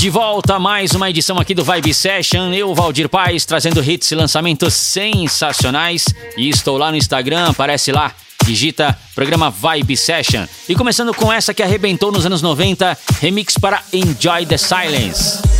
De volta mais uma edição aqui do Vibe Session. Eu, Valdir Paz, trazendo hits e lançamentos sensacionais. E estou lá no Instagram, aparece lá, digita programa Vibe Session. E começando com essa que arrebentou nos anos 90, remix para Enjoy the Silence.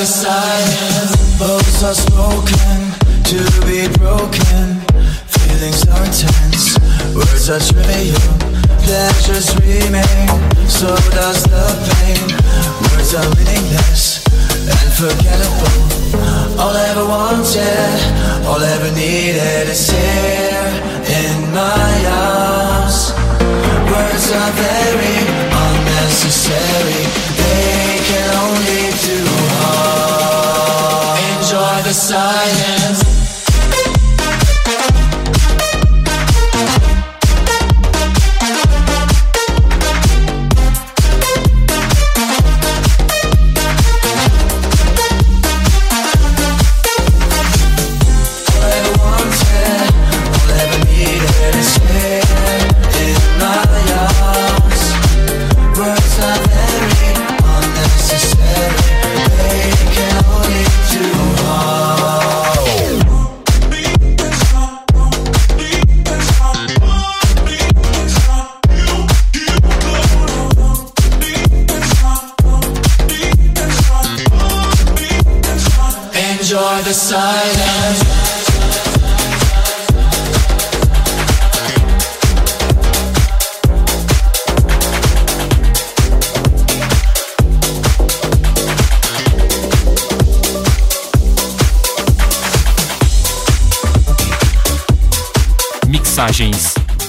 the silence. Bones are spoken to be broken. Feelings are intense. Words are trivial. Pleasures remain. So does the pain. Words are meaningless and forgettable All I ever wanted, all I ever needed is here in my arms. Words are very unnecessary, Enjoy the silence.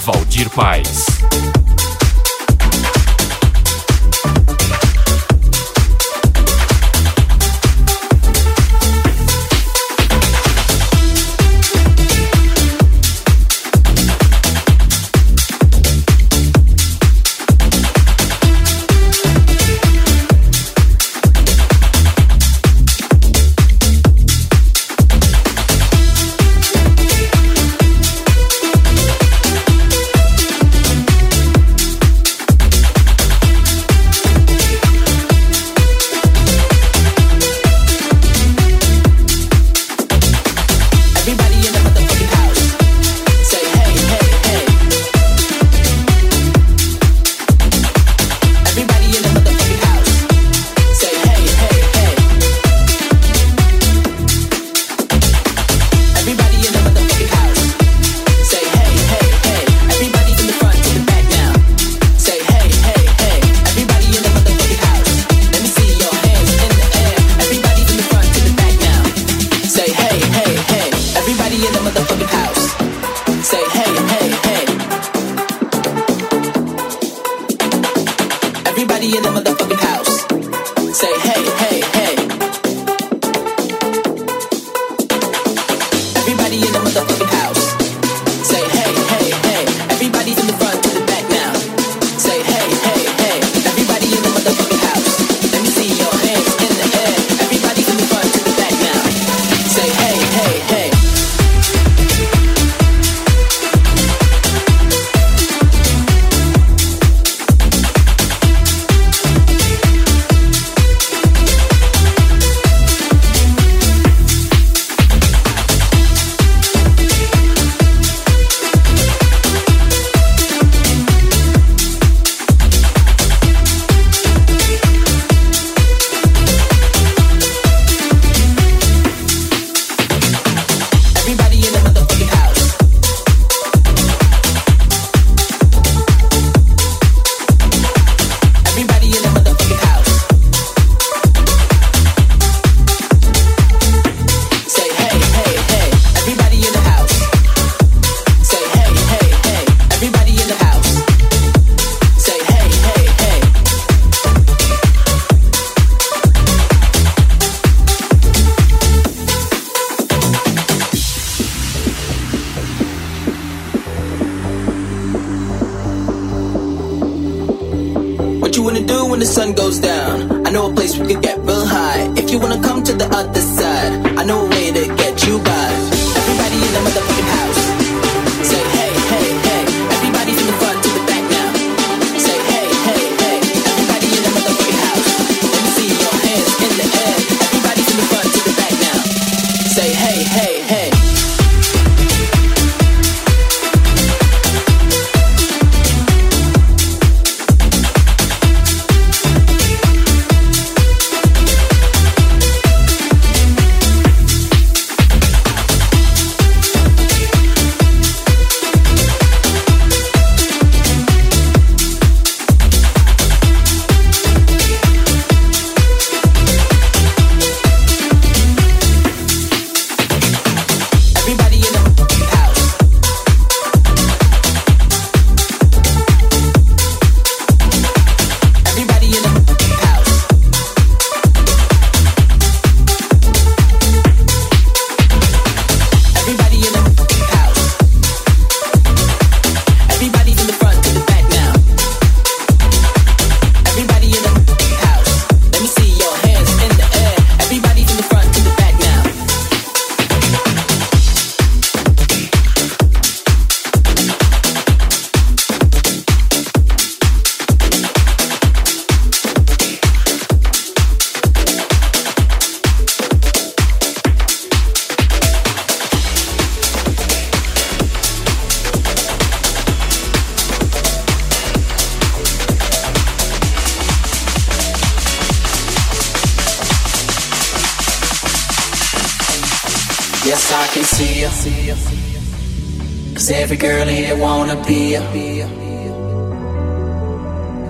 Valdir Paz.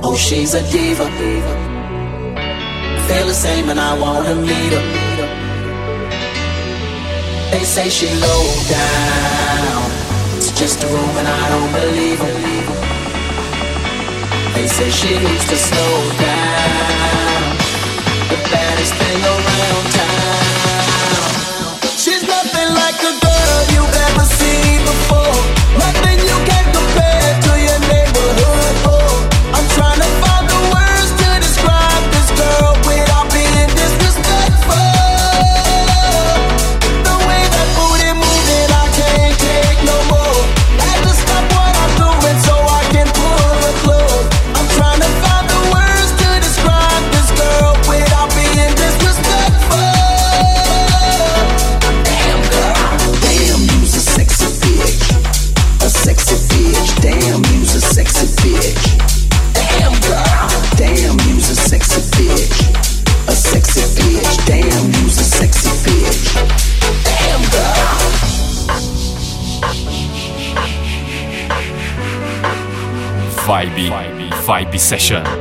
Oh, she's a diva. Session.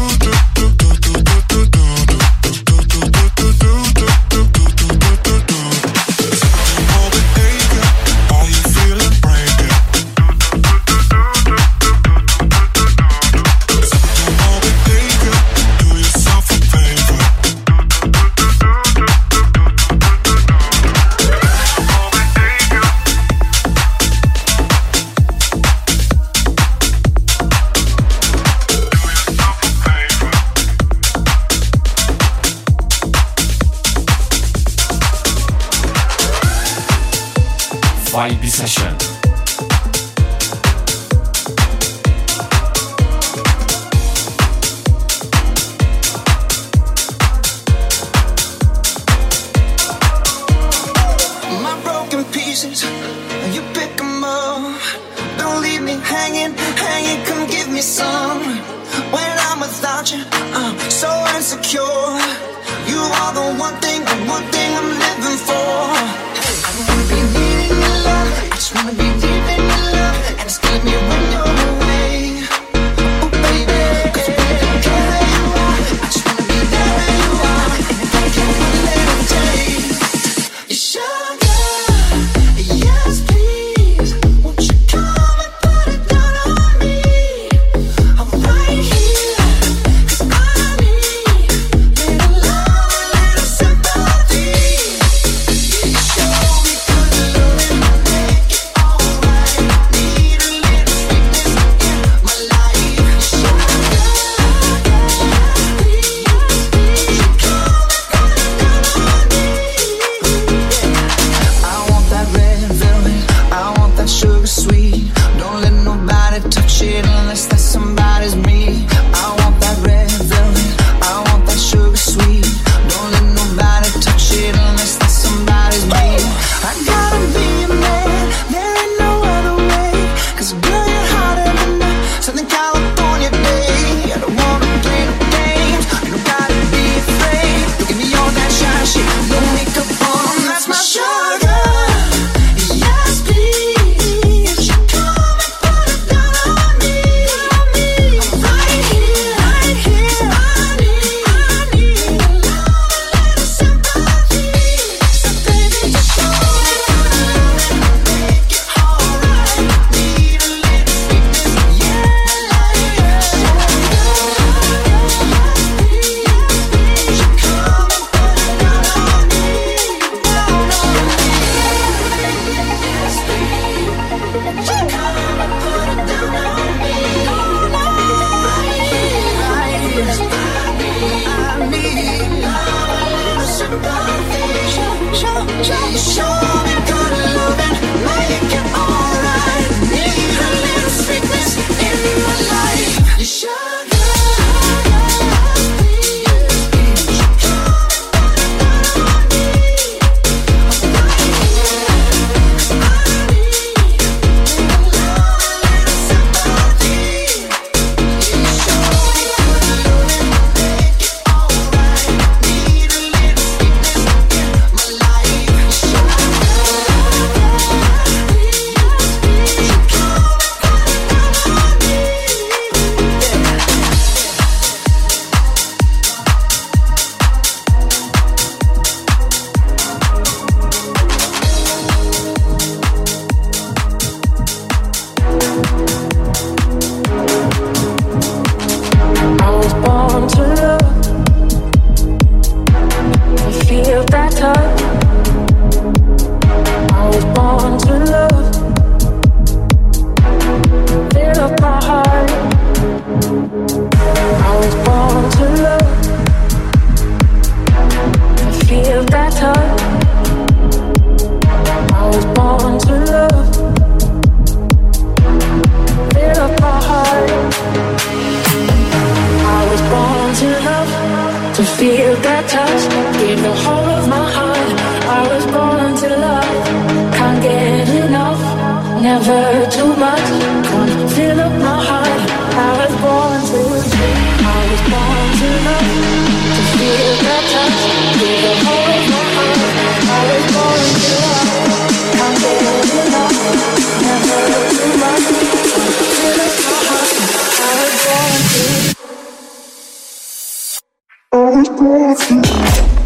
always brought you.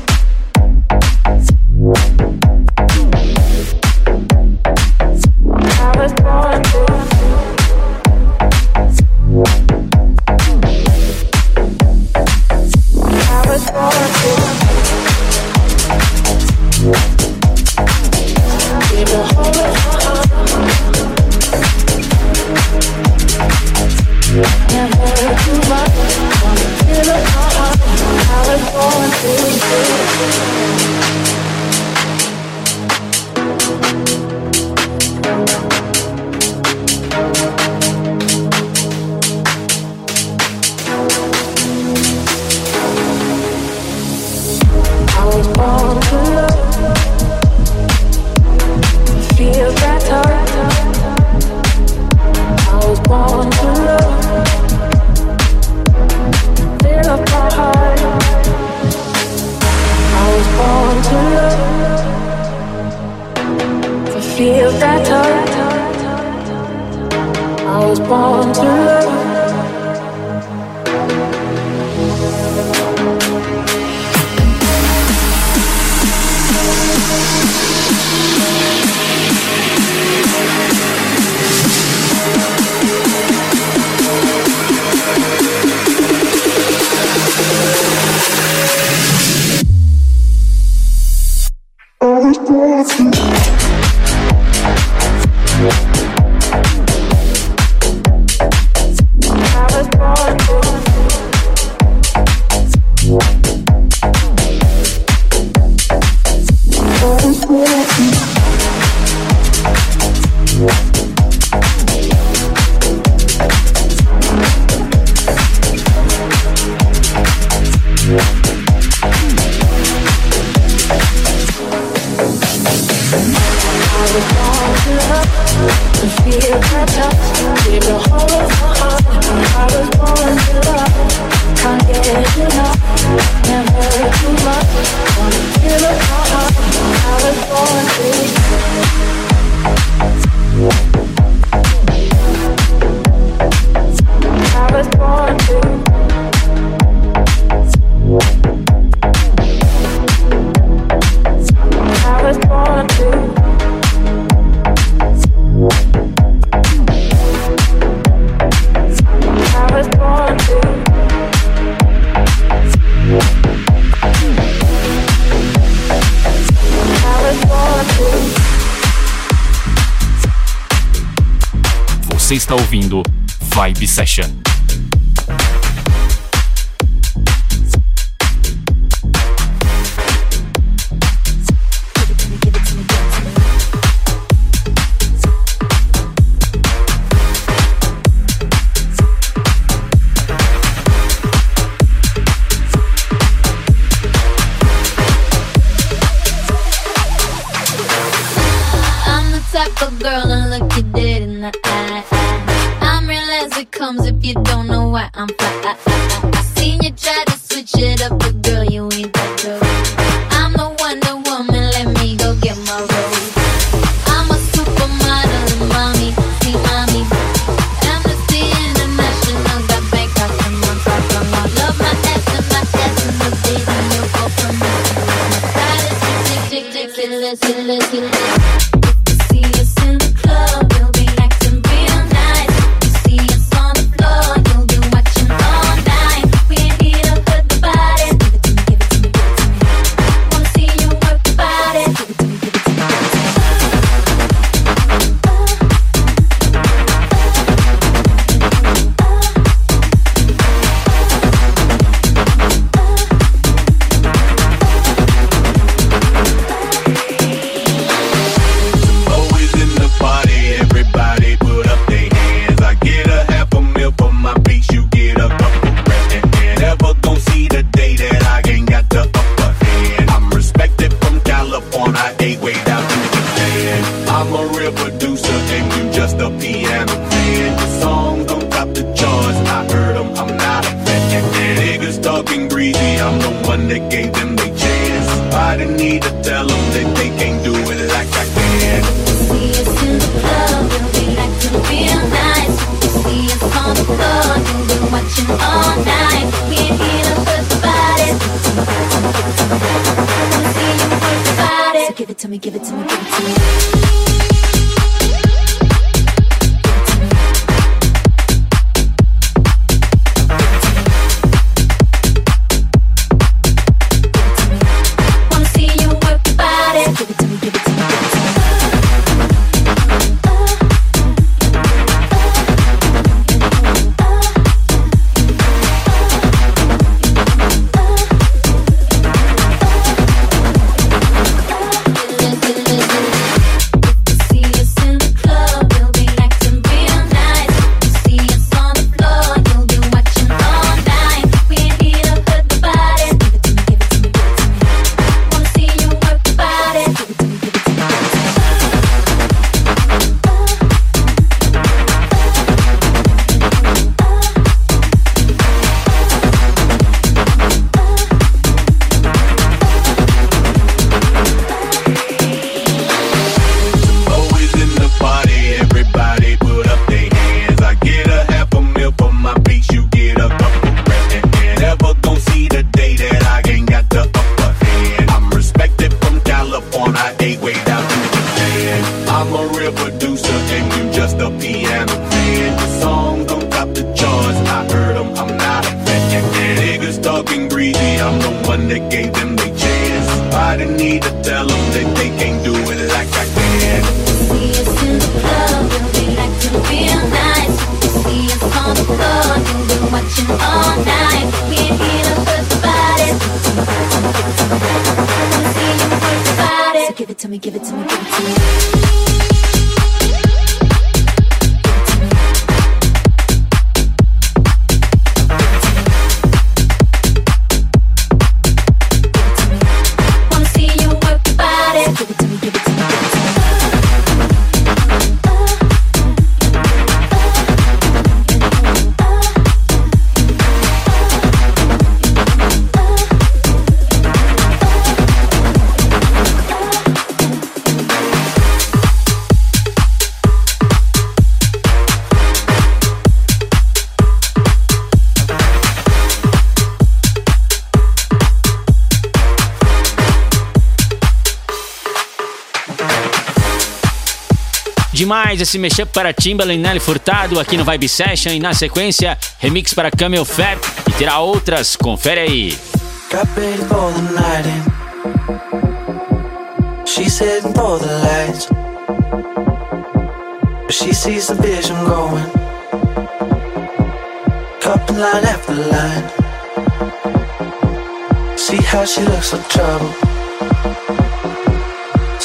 Demais esse mashup para Timbaland Nelly Furtado aqui no Vibe Session. E na sequência remix para Camel Fat e terá outras, confere aí.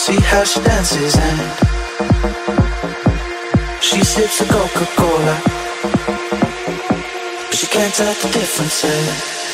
See how she dances and she sips a Coca-Cola. But she can't tell the difference.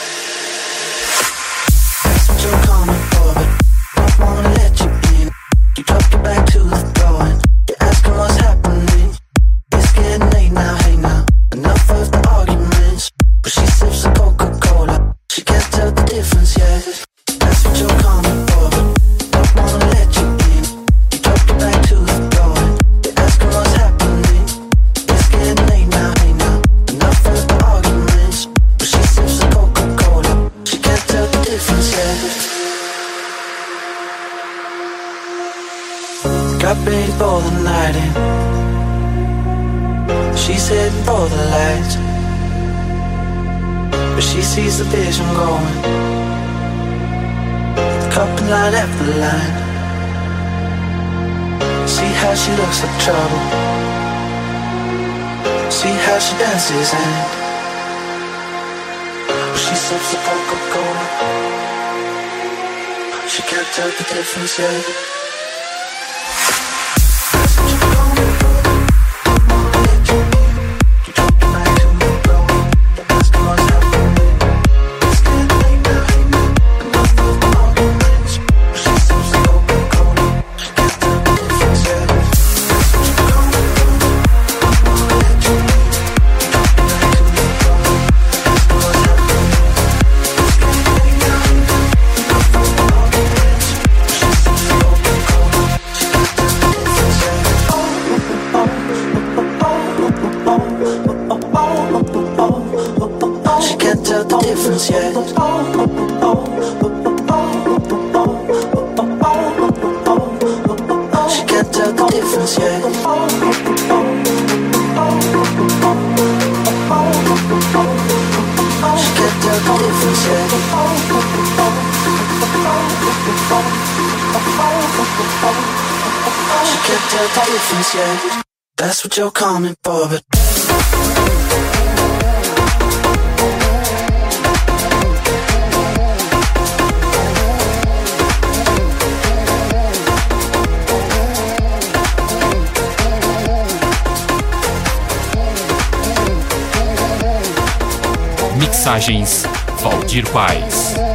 See how she looks like trouble. See how she dances and she sips a Coca-Cola. She can't tell the difference yet. What you're coming for, Mixagens Valdir Paz.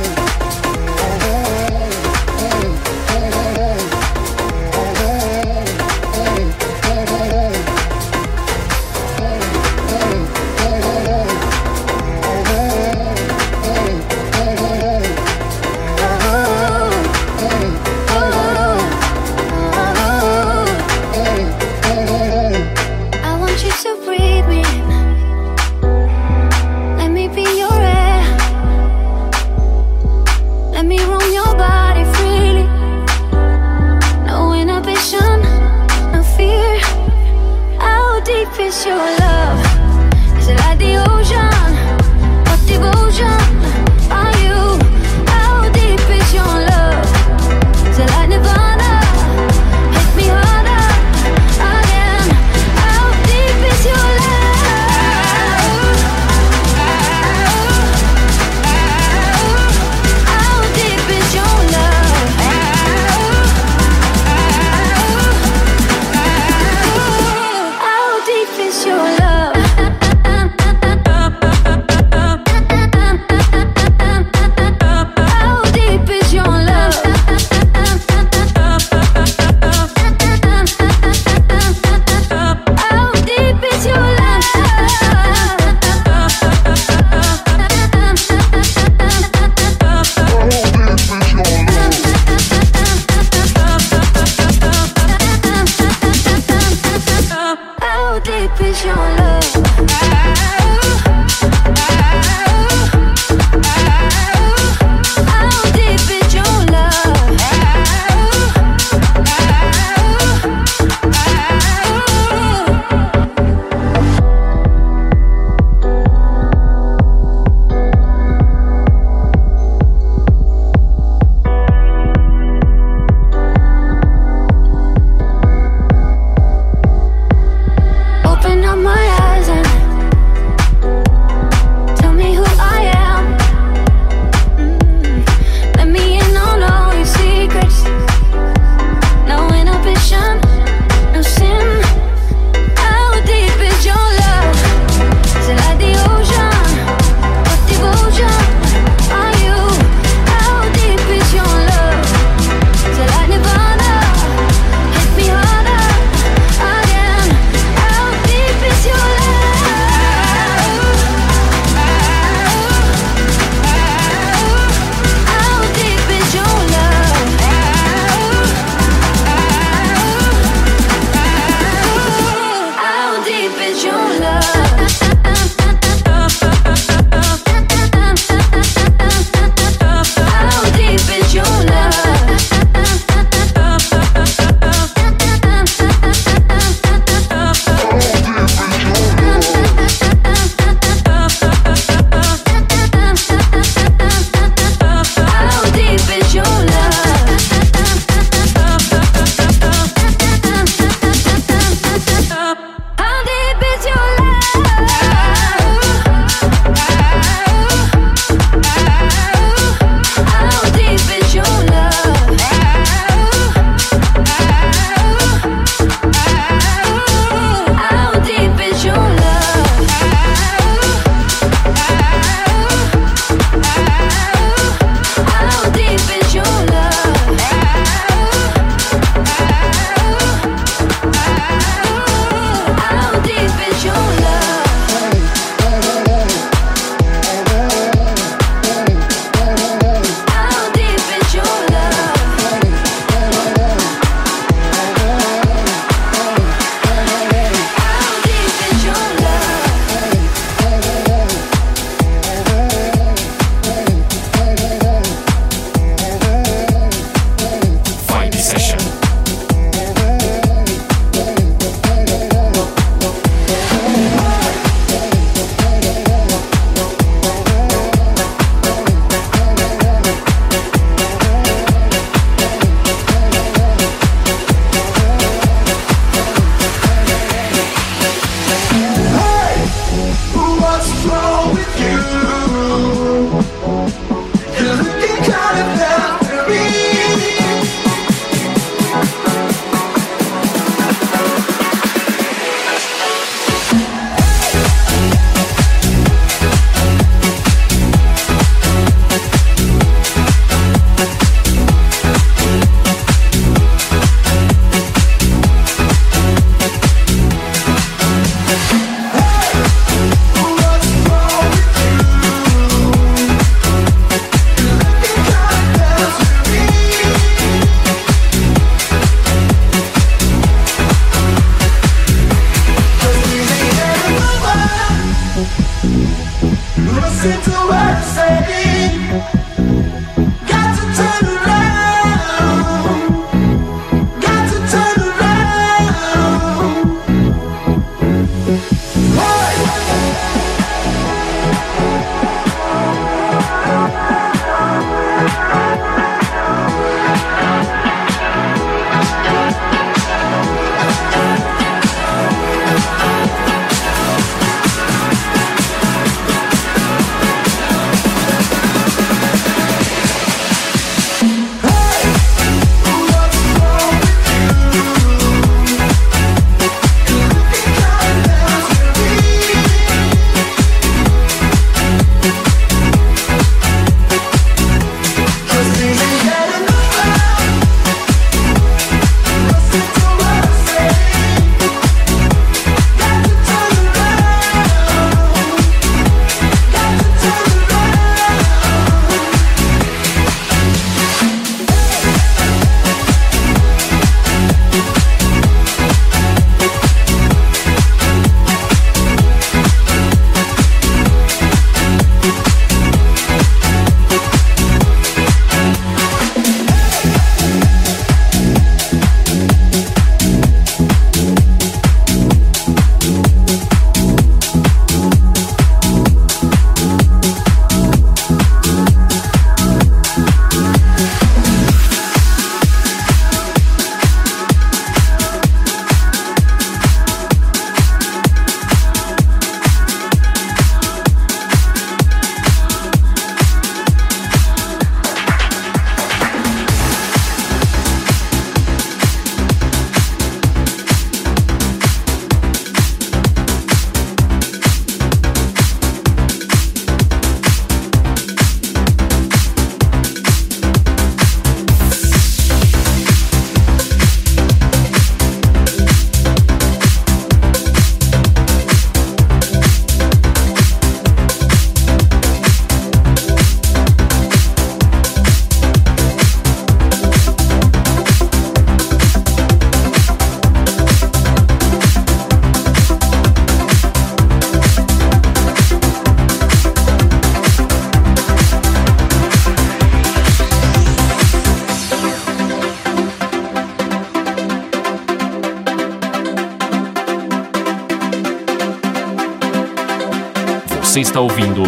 Ouvindo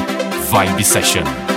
Vibe Session.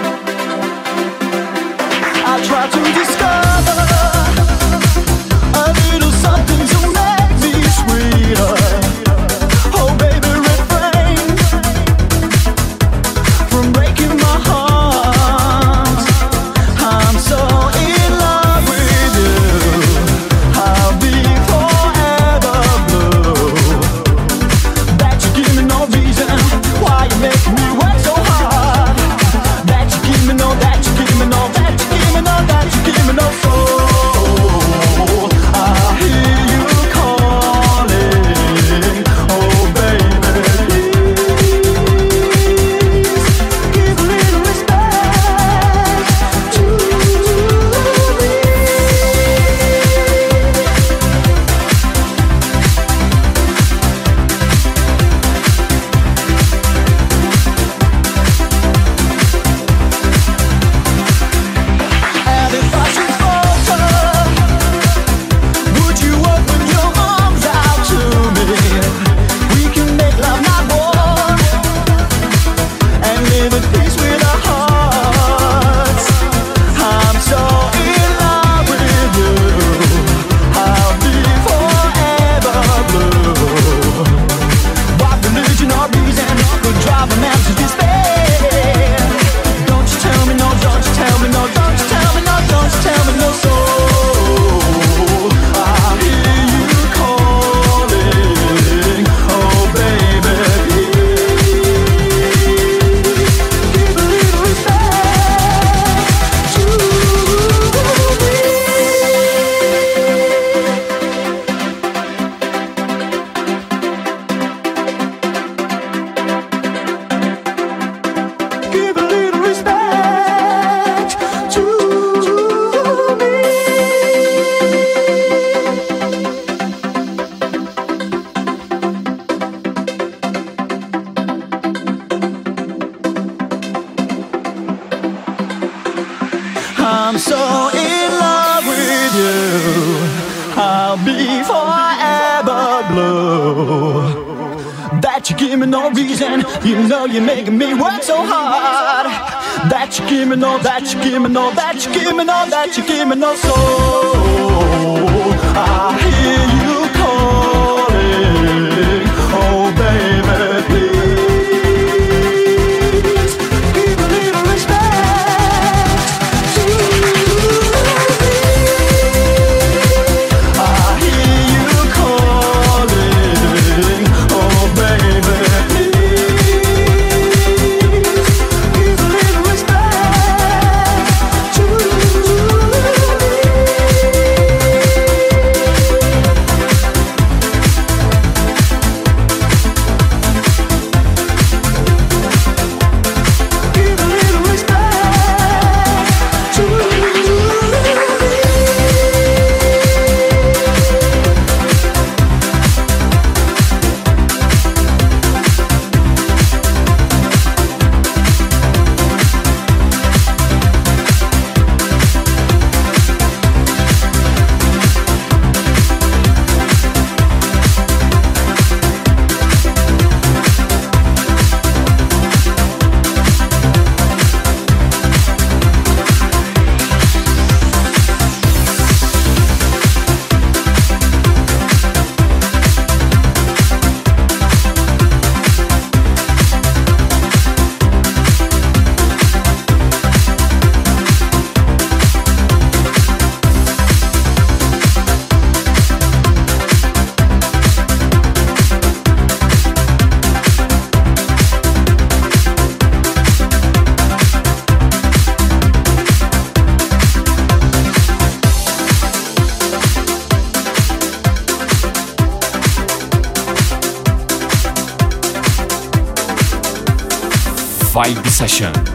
Session.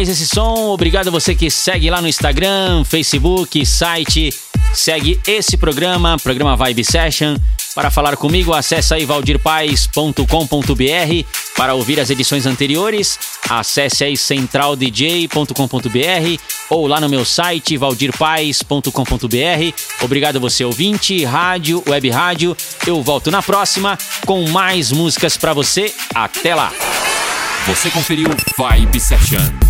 Demais esse som. Obrigado a você que segue lá no Instagram, Facebook, site. Segue esse programa, programa Vibe Session. Para falar comigo, acesse aí valdirpaes.com.br. Para ouvir as edições anteriores, acesse aí centraldj.com.br ou lá no meu site valdirpaes.com.br. Obrigado você ouvinte, rádio, web rádio. Eu volto na próxima com mais músicas para você. Até lá. Você conferiu Vibe Session.